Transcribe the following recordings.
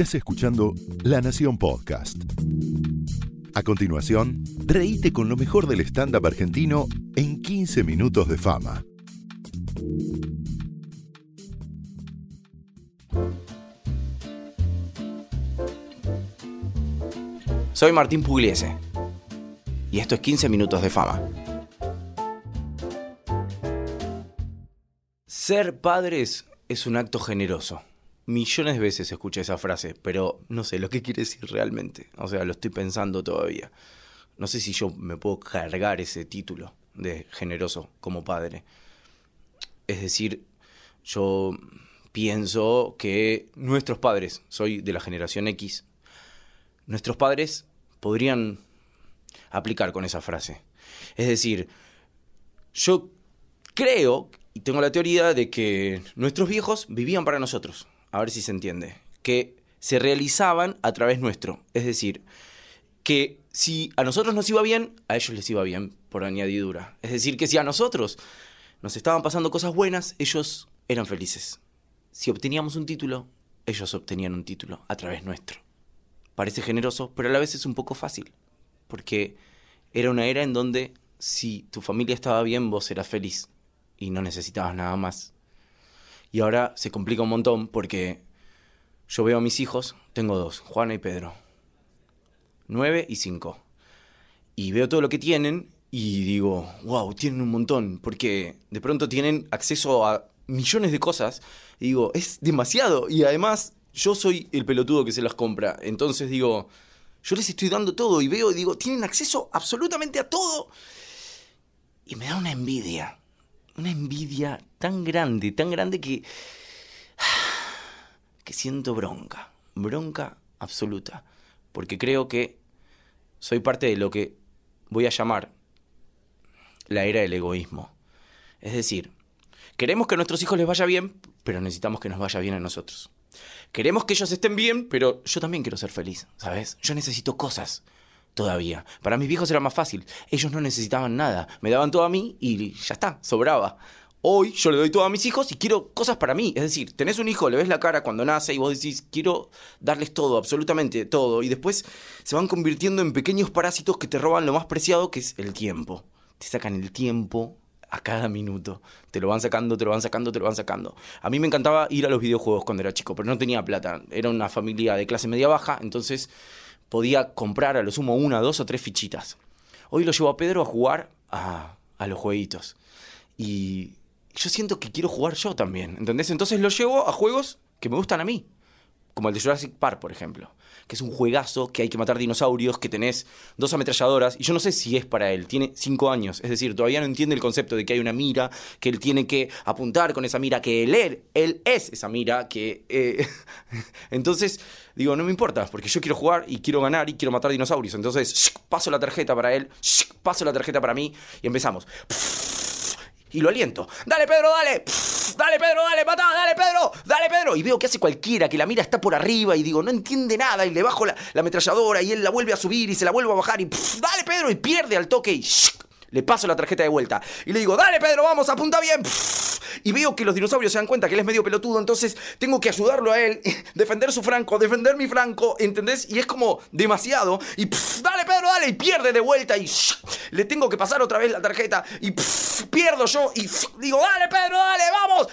Estás escuchando La Nación Podcast. A continuación, reíte con lo mejor del stand-up argentino en 15 minutos de fama. Soy Martín Pugliese y esto es 15 minutos de fama. Ser padres es un acto generoso. Millones de veces escuché esa frase, pero no sé lo que quiere decir realmente. O sea, lo estoy pensando todavía. No sé si yo me puedo cargar ese título de generoso como padre. Es decir, yo pienso que nuestros padres, soy de la generación X, nuestros padres podrían aplicar con esa frase. Es decir, yo creo y tengo la teoría de que nuestros viejos vivían para nosotros, a ver si se entiende, que se realizaban a través nuestro, es decir, que si a nosotros nos iba bien, a ellos les iba bien por añadidura. Es decir, que si a nosotros nos estaban pasando cosas buenas, ellos eran felices. Si obteníamos un título, ellos obtenían un título a través nuestro. Parece generoso, pero a la vez es un poco fácil, porque era una era en donde si tu familia estaba bien, vos eras feliz y no necesitabas nada más. Y ahora se complica un montón porque yo veo a mis hijos, tengo dos, Juana y Pedro, nueve y cinco. Y veo todo lo que tienen y digo, wow, tienen un montón, porque de pronto tienen acceso a millones de cosas. Y digo, es demasiado. Y además, yo soy el pelotudo que se las compra. Entonces digo, yo les estoy dando todo y veo y digo, tienen acceso absolutamente a todo. Y me da una envidia una envidia tan grande, tan grande que, que siento bronca, bronca absoluta, porque creo que soy parte de lo que voy a llamar la era del egoísmo. Es decir, queremos que a nuestros hijos les vaya bien, pero necesitamos que nos vaya bien a nosotros. Queremos que ellos estén bien, pero yo también quiero ser feliz, ¿sabes? Yo necesito cosas todavía. Para mis viejos era más fácil. Ellos no necesitaban nada. Me daban todo a mí y ya está, sobraba. Hoy yo le doy todo a mis hijos y quiero cosas para mí. Es decir, tenés un hijo, le ves la cara cuando nace y vos decís, quiero darles todo, absolutamente todo. Y después se van convirtiendo en pequeños parásitos que te roban lo más preciado, que es el tiempo. Te sacan el tiempo a cada minuto. Te lo van sacando, te lo van sacando, te lo van sacando. A mí me encantaba ir a los videojuegos cuando era chico, pero no tenía plata. Era una familia de clase media baja, entonces podía comprar a lo sumo una, dos o tres fichitas. Hoy lo llevo a Pedro a jugar a, los jueguitos. Y yo siento que quiero jugar yo también, ¿entendés? Entonces lo llevo a juegos que me gustan a mí. Como el de Jurassic Park, por ejemplo que es un juegazo, que hay que matar dinosaurios, que tenés dos ametralladoras, y yo no sé si es para él, tiene cinco años, es decir, todavía no entiende el concepto de que hay una mira, que él tiene que apuntar con esa mira, que él, él es esa mira, que... Eh, entonces, digo, no me importa, porque yo quiero jugar y quiero ganar y quiero matar dinosaurios, entonces, paso la tarjeta para él, paso la tarjeta para mí, y empezamos y lo aliento. Dale, Pedro, dale. dale, Pedro, dale, patá, dale, Pedro, dale, Pedro. Y veo que hace cualquiera, que la mira está por arriba y digo, no entiende nada. Y le bajo la, ametralladora y él la vuelve a subir y se la vuelve a bajar y dale, Pedro, y pierde al toque y le paso la tarjeta de vuelta. Y le digo, dale, Pedro, vamos, apunta bien. y veo que los dinosaurios se dan cuenta que él es medio pelotudo, entonces tengo que ayudarlo a él, defender su franco, defender mi franco, ¿entendés? Y es como demasiado. Y dale, Dale, y pierde de vuelta y le tengo que pasar otra vez la tarjeta y pierdo yo y digo, dale, Pedro, dale, vamos.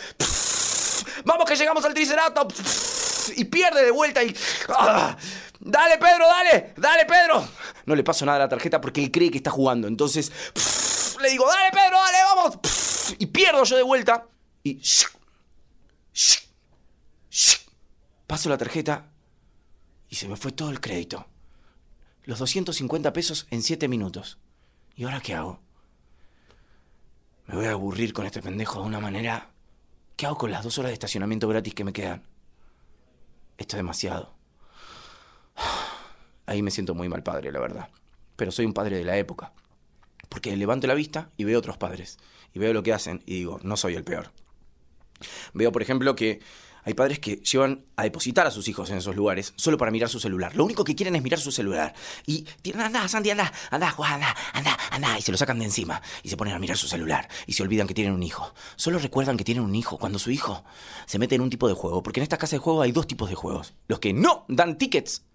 vamos que llegamos al Triceratops. Y pierde de vuelta y... ¡ah! Dale, Pedro, dale, dale, Pedro. No le paso nada a la tarjeta porque él cree que está jugando. Entonces, le digo, dale, Pedro, dale, vamos. y pierdo yo de vuelta. Y... paso la tarjeta y se me fue todo el crédito. Los 250 pesos en 7 minutos. ¿Y ahora qué hago? Me voy a aburrir con este pendejo de una manera... ¿Qué hago con las dos horas de estacionamiento gratis que me quedan? Esto es demasiado. Ahí me siento muy mal padre, la verdad. Pero soy un padre de la época. Porque levanto la vista y veo otros padres. Y veo lo que hacen y digo, no soy el peor. Veo, por ejemplo, que Hay padres que llevan a depositar a sus hijos en esos lugares solo para mirar su celular. Lo único que quieren es mirar su celular. Y tienen, anda, Santi, anda, anda, Juan, anda, anda, anda. Y se lo sacan de encima. Y se ponen a mirar su celular. Y se olvidan que tienen un hijo. Solo recuerdan que tienen un hijo cuando su hijo se mete en un tipo de juego. Porque en esta casa de juego hay dos tipos de juegos. Los que no dan tickets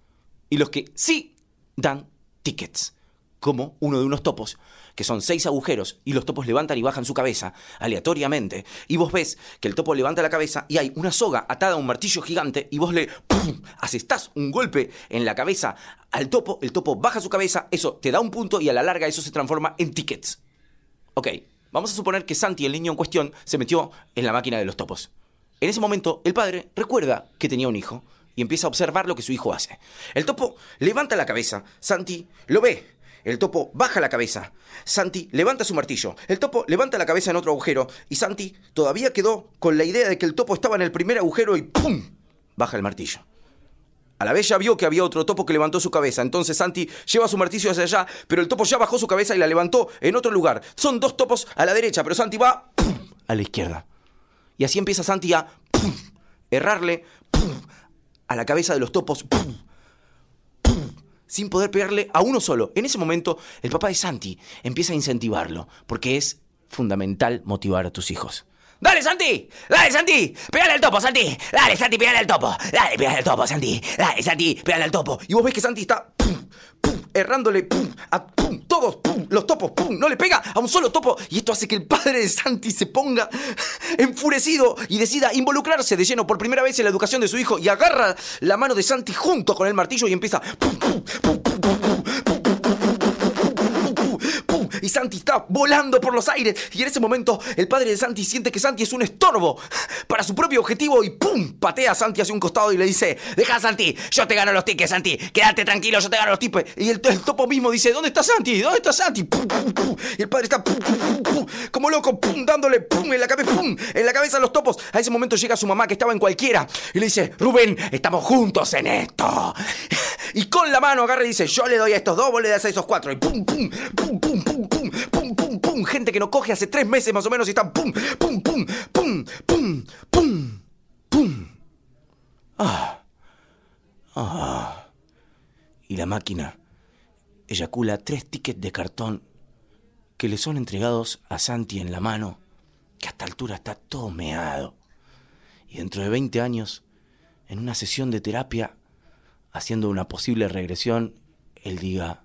y los que sí dan tickets. Como uno de unos topos que son seis agujeros, y los topos levantan y bajan su cabeza aleatoriamente, y vos ves que el topo levanta la cabeza y hay una soga atada a un martillo gigante, y vos le ¡pum! asestás un golpe en la cabeza al topo, el topo baja su cabeza, eso te da un punto y a la larga eso se transforma en tickets. Ok, vamos a suponer que Santi, el niño en cuestión, se metió en la máquina de los topos. En ese momento, el padre recuerda que tenía un hijo y empieza a observar lo que su hijo hace. El topo levanta la cabeza, Santi lo ve, el topo baja la cabeza. Santi levanta su martillo. El topo levanta la cabeza en otro agujero. Y Santi todavía quedó con la idea de que el topo estaba en el primer agujero y ¡pum! baja el martillo. A la vez ya vio que había otro topo que levantó su cabeza. Entonces Santi lleva su martillo hacia allá, pero el topo ya bajó su cabeza y la levantó en otro lugar. Son dos topos a la derecha, pero Santi va ¡pum! a la izquierda. Y así empieza Santi a ¡pum! errarle ¡pum! a la cabeza de los topos. ¡pum! Sin poder pegarle a uno solo. En ese momento, el papá de Santi empieza a incentivarlo, porque es fundamental motivar a tus hijos. ¡Dale, Santi! ¡Dale, Santi! ¡Pégale al topo, Santi! ¡Dale, Santi, pégale al topo! ¡Dale, pégale al topo, Santi! ¡Dale, Santi, pégale al topo! Y vos ves que Santi está errándole a todos los topos, no le pega a un solo topo. Y esto hace que el padre de Santi se ponga enfurecido y decida involucrarse de lleno por primera vez en la educación de su hijo y agarra la mano de Santi junto con el martillo y empieza y Santi está volando por los aires. Y en ese momento el padre de Santi siente que Santi es un estorbo para su propio objetivo y ¡pum! patea a Santi hacia un costado y le dice, deja Santi, yo te gano los tickets, Santi, quédate tranquilo, yo te gano los tickets. Y el, topo mismo dice, ¿dónde está Santi? ¿Dónde está Santi? Y el padre está como loco, dándole en la cabeza, en la cabeza a los topos. A ese momento llega su mamá que estaba en cualquiera y le dice, Rubén, estamos juntos en esto. Y con la mano agarra y dice, yo le doy a estos dos, vos le das a esos cuatro. Y pum, pum, pum, pum, pum, pum, pum, pum, pum. Gente que no coge hace tres meses más o menos y están pum, pum, pum, pum, pum, pum, pum. Ah. Ah. Y la máquina eyacula tres tickets de cartón que le son entregados a Santi en la mano, que a esta altura está todo meado. Y dentro de 20 años, en una sesión de terapia, haciendo una posible regresión, él diga,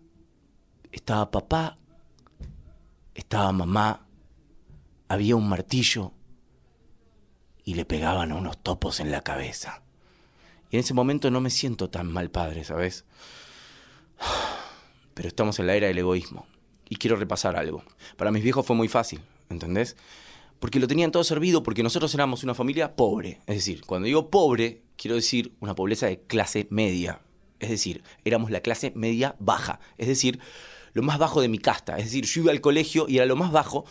estaba papá, estaba mamá, había un martillo y le pegaban unos topos en la cabeza. Y en ese momento no me siento tan mal padre, ¿sabes? Pero estamos en la era del egoísmo. Y quiero repasar algo. Para mis viejos fue muy fácil, ¿entendés? Porque lo tenían todo servido, porque nosotros éramos una familia pobre. Es decir, cuando digo pobre, quiero decir una pobreza de clase media. Es decir, éramos la clase media baja. Es decir, lo más bajo de mi casta. Es decir, yo iba al colegio y era lo más bajo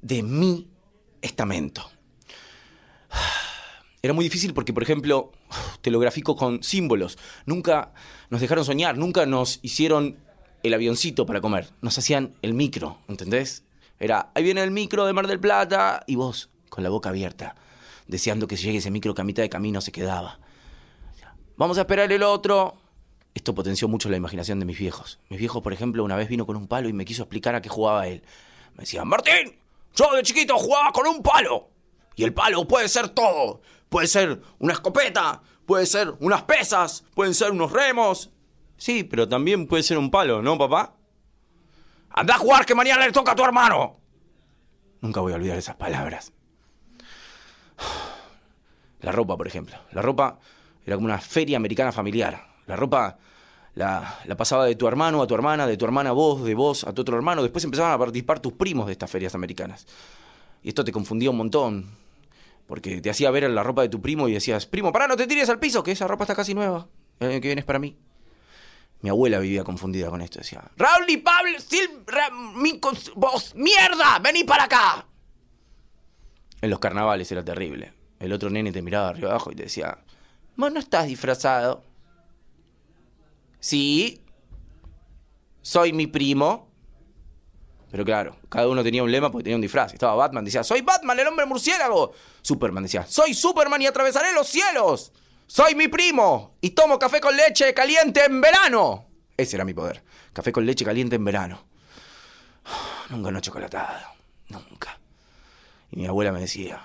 de mi estamento. Era muy difícil porque, por ejemplo, te lo grafico con símbolos. Nunca nos dejaron soñar, nunca nos hicieron el avioncito para comer. Nos hacían el micro, ¿entendés? Era, ahí viene el micro de Mar del Plata y vos, con la boca abierta, deseando que llegue ese micro que a mitad de camino se quedaba. Vamos a esperar el otro. Esto potenció mucho la imaginación de mis viejos. Mis viejos, por ejemplo, una vez vino con un palo y me quiso explicar a qué jugaba él. Me decía, Martín, yo de chiquito jugaba con un palo. Y el palo puede ser todo. Puede ser una escopeta, puede ser unas pesas, pueden ser unos remos. Sí, pero también puede ser un palo, ¿no, papá? Anda a jugar que mañana le toca a tu hermano. Nunca voy a olvidar esas palabras. La ropa, por ejemplo. La ropa era como una feria americana familiar. La ropa la, pasaba de tu hermano a tu hermana, de tu hermana a vos, de vos a tu otro hermano. Después empezaban a participar tus primos de estas ferias americanas. Y esto te confundía un montón. Porque te hacía ver la ropa de tu primo y decías, primo, pará, no te tires al piso, que esa ropa está casi nueva. El año que viene es para mí. Mi abuela vivía confundida con esto. Decía, Raúl y Pablo, Sil, vos, mierda, vení para acá. En los carnavales era terrible. El otro nene te miraba arriba abajo y te decía, vos no estás disfrazado. Sí. Soy mi primo. Pero claro, cada uno tenía un lema porque tenía un disfraz. Estaba Batman, decía, soy Batman, el hombre murciélago. Superman decía, soy Superman y atravesaré los cielos. Soy mi primo y tomo café con leche caliente en verano. Ese era mi poder. Café con leche caliente en verano. Nunca no chocolatado. Nunca. Y mi abuela me decía,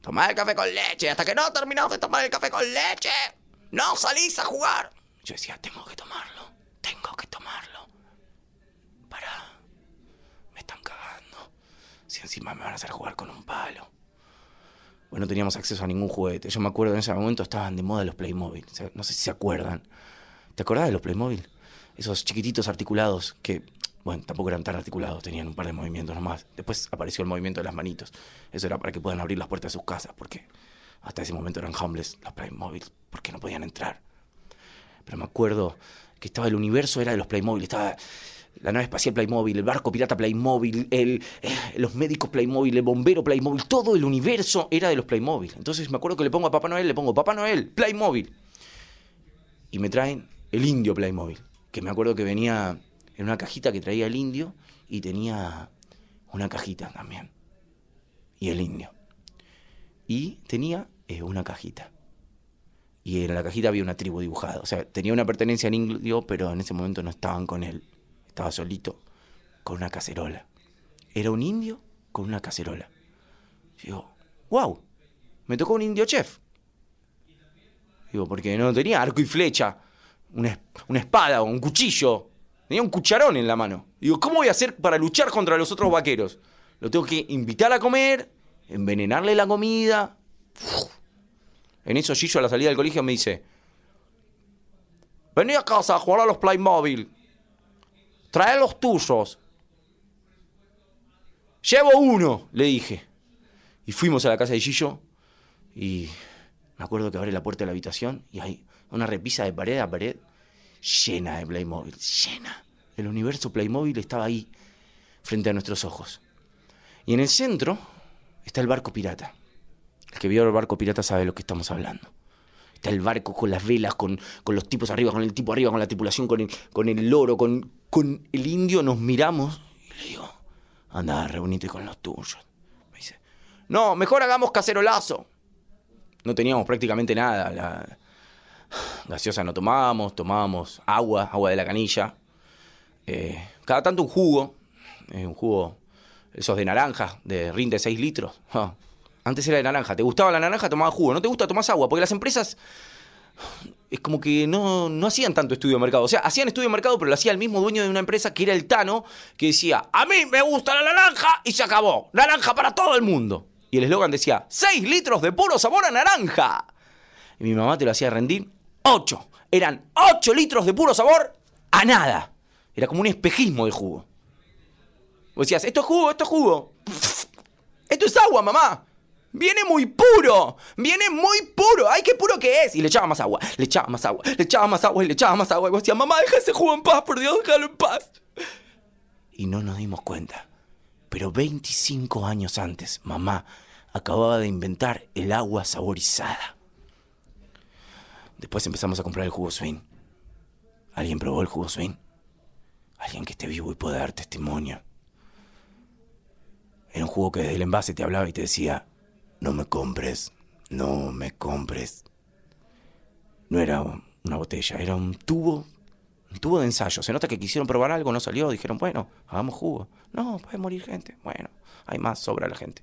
tomá el café con leche. Hasta que no terminás de tomar el café con leche, no salís a jugar. Yo decía, tengo que tomarlo. Tengo que tomarlo. Para. Me están cagando. Si encima me van a hacer jugar con un palo. Bueno, no teníamos acceso a ningún juguete. Yo me acuerdo en ese momento estaban de moda los Playmobil. No sé si se acuerdan. ¿Te acordás de los Playmobil? Esos chiquititos articulados que, bueno, tampoco eran tan articulados, tenían un par de movimientos nomás. Después apareció el movimiento de las manitos. Eso era para que puedan abrir las puertas de sus casas, porque hasta ese momento eran homeless los Playmobil, porque no podían entrar. Pero me acuerdo que estaba el universo, era de los Playmobil, estaba la nave espacial Playmobil, el barco pirata Playmobil, el, eh, los médicos Playmobil, el bombero Playmobil, todo el universo era de los Playmobil. Entonces me acuerdo que le pongo a Papá Noel, le pongo Papá Noel, Playmobil. Y me traen el indio Playmobil, que me acuerdo que venía en una cajita que traía el indio y tenía una cajita también. Y el indio. Y tenía eh, una cajita. Y en la cajita había una tribu dibujada. O sea, tenía una pertenencia al indio, pero en ese momento no estaban con él. Estaba solito, con una cacerola. Era un indio con una cacerola. Digo, wow, me tocó un indio chef. Digo, porque no tenía arco y flecha, una, una espada o un cuchillo. Tenía un cucharón en la mano. Digo, ¿cómo voy a hacer para luchar contra los otros vaqueros? Lo tengo que invitar a comer, envenenarle la comida. En eso Gillo a la salida del colegio me dice, vení a casa a jugar a los Playmobil trae los tuyos. Llevo uno, le dije. Y fuimos a la casa de Gillo y me acuerdo que abre la puerta de la habitación y hay una repisa de pared a pared llena de Playmobil, llena. El universo Playmobil estaba ahí, frente a nuestros ojos. Y en el centro está el barco pirata. El que vio el barco pirata sabe de lo que estamos hablando. El barco con las velas, con, con los tipos arriba, con el tipo arriba, con la tripulación, con el, con el loro, con, con el indio nos miramos y le digo, anda, reunite con los tuyos. Me dice, no, mejor hagamos cacerolazo. No teníamos prácticamente nada. Gaseosa no tomábamos, tomábamos agua, agua de la canilla. Eh, cada tanto un jugo, eh, un jugo, esos de naranja, de rinde 6 litros. Antes era de naranja. ¿Te gustaba la naranja? Tomabas jugo. ¿No te gusta? Tomás agua. Porque las empresas es como que no, no hacían tanto estudio de mercado. O sea, hacían estudio de mercado, pero lo hacía el mismo dueño de una empresa que era el Tano, que decía, a mí me gusta la naranja y se acabó. Naranja para todo el mundo. Y el eslogan decía, 6 litros de puro sabor a naranja. Y mi mamá te lo hacía rendir 8. Eran 8 litros de puro sabor a nada. Era como un espejismo de jugo. Vos decías, esto es jugo, esto es jugo. Esto es agua, mamá. Viene muy puro, viene muy puro. Ay, qué puro que es. Y le echaba más agua, le echaba más agua, le echaba más agua y le echaba más agua. Y vos decías, mamá, deja ese jugo en paz, por Dios, déjalo en paz. Y no nos dimos cuenta. Pero 25 años antes, mamá acababa de inventar el agua saborizada. Después empezamos a comprar el jugo swing. ¿Alguien probó el jugo swing? Alguien que esté vivo y pueda dar testimonio. Era un jugo que desde el envase te hablaba y te decía, no me compres, no me compres. No era una botella, era un tubo, un tubo de ensayo. Se nota que quisieron probar algo, no salió, dijeron, bueno, hagamos jugo. No, puede morir gente. Bueno, hay más, sobra la gente.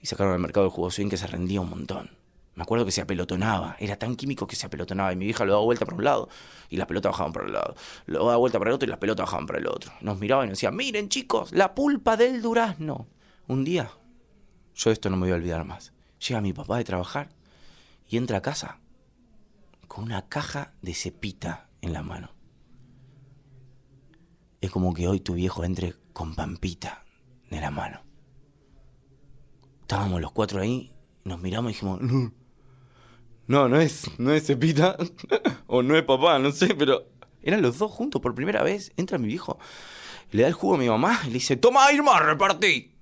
Y sacaron al mercado el jugo swing que se rendía un montón. Me acuerdo que se apelotonaba, era tan químico que se apelotonaba y mi vieja lo daba vuelta para un lado y las pelotas bajaban para el lado. Lo daba vuelta para el otro y las pelotas bajaban para el otro. Nos miraban y nos decían, miren chicos, la pulpa del durazno. Un día yo esto no me voy a olvidar más. Llega mi papá de trabajar y entra a casa con una caja de cepita en la mano. Es como que hoy tu viejo entre con pampita de la mano. Estábamos los cuatro ahí, nos miramos y dijimos, no, no, es, no es cepita, o no es papá, no sé, pero eran los dos juntos por primera vez. Entra mi viejo, le da el jugo a mi mamá y le dice, toma Irma, repartí.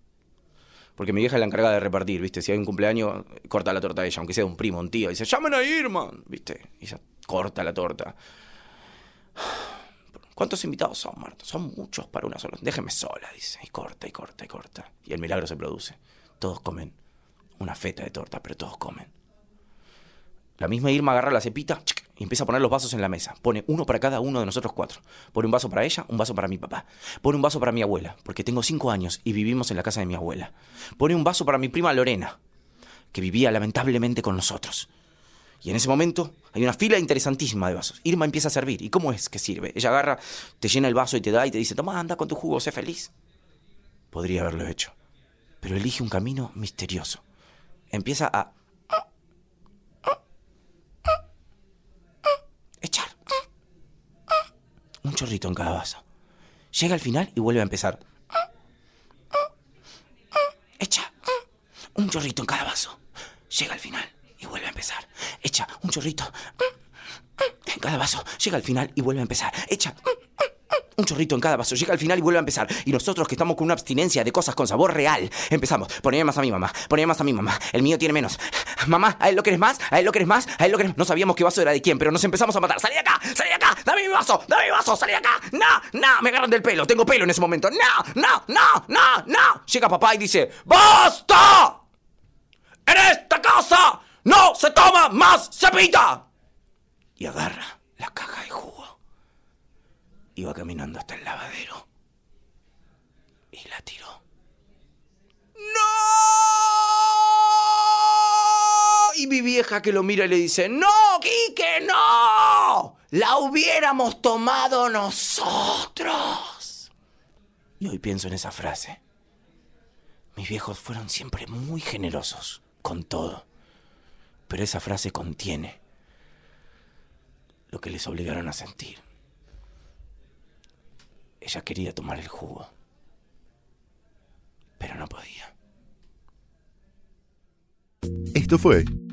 Porque mi vieja es la encargada de repartir, ¿viste? Si hay un cumpleaños, corta la torta a ella, aunque sea un primo, un tío. Dice, llamen a Irma, ¿viste? Y ella corta la torta. ¿Cuántos invitados son, Marta? Son muchos para una sola. Déjeme sola, dice. Y corta, y corta, y corta. Y el milagro se produce. Todos comen una feta de torta, pero todos comen. La misma Irma agarra la cepita y empieza a poner los vasos en la mesa. Pone uno para cada uno de nosotros cuatro. Pone un vaso para ella, un vaso para mi papá. Pone un vaso para mi abuela, porque tengo cinco años y vivimos en la casa de mi abuela. Pone un vaso para mi prima Lorena, que vivía lamentablemente con nosotros. Y en ese momento hay una fila interesantísima de vasos. Irma empieza a servir. ¿Y cómo es que sirve? Ella agarra, te llena el vaso y te da y te dice, toma, anda con tu jugo, sé feliz. Podría haberlo hecho. Pero elige un camino misterioso. Empieza a un chorrito en cada vaso. Llega al final y vuelve a empezar. Echa un chorrito en cada vaso. Llega al final y vuelve a empezar. Echa un chorrito en cada vaso. Llega al final y vuelve a empezar. Echa un chorrito en cada vaso, llega al final y vuelve a empezar. Y nosotros que estamos con una abstinencia de cosas con sabor real, empezamos. Poneme más a mi mamá, poneme más a mi mamá. El mío tiene menos. Mamá, ¿a él lo querés más? ¿A él lo querés más? ¿A él lo querés No sabíamos qué vaso era de quién, pero nos empezamos a matar. ¡Salí de acá! ¡Salí de acá! ¡Dame mi vaso! ¡Dame mi vaso! ¡Salí acá! ¡No! ¡No! Me agarran del pelo. Tengo pelo en ese momento. ¡No! ¡No! ¡No! ¡No! ¡No! Llega papá y dice: ¡Basta! ¡En esta casa no se toma más cepita! Y agarra la caja de jugo Iba caminando hasta el lavadero. Y la tiró. ¡No! Y mi vieja que lo mira y le dice, ¡No, Quique, no! La hubiéramos tomado nosotros. Y hoy pienso en esa frase. Mis viejos fueron siempre muy generosos con todo. Pero esa frase contiene lo que les obligaron a sentir. Ella quería tomar el jugo, pero no podía. Esto fue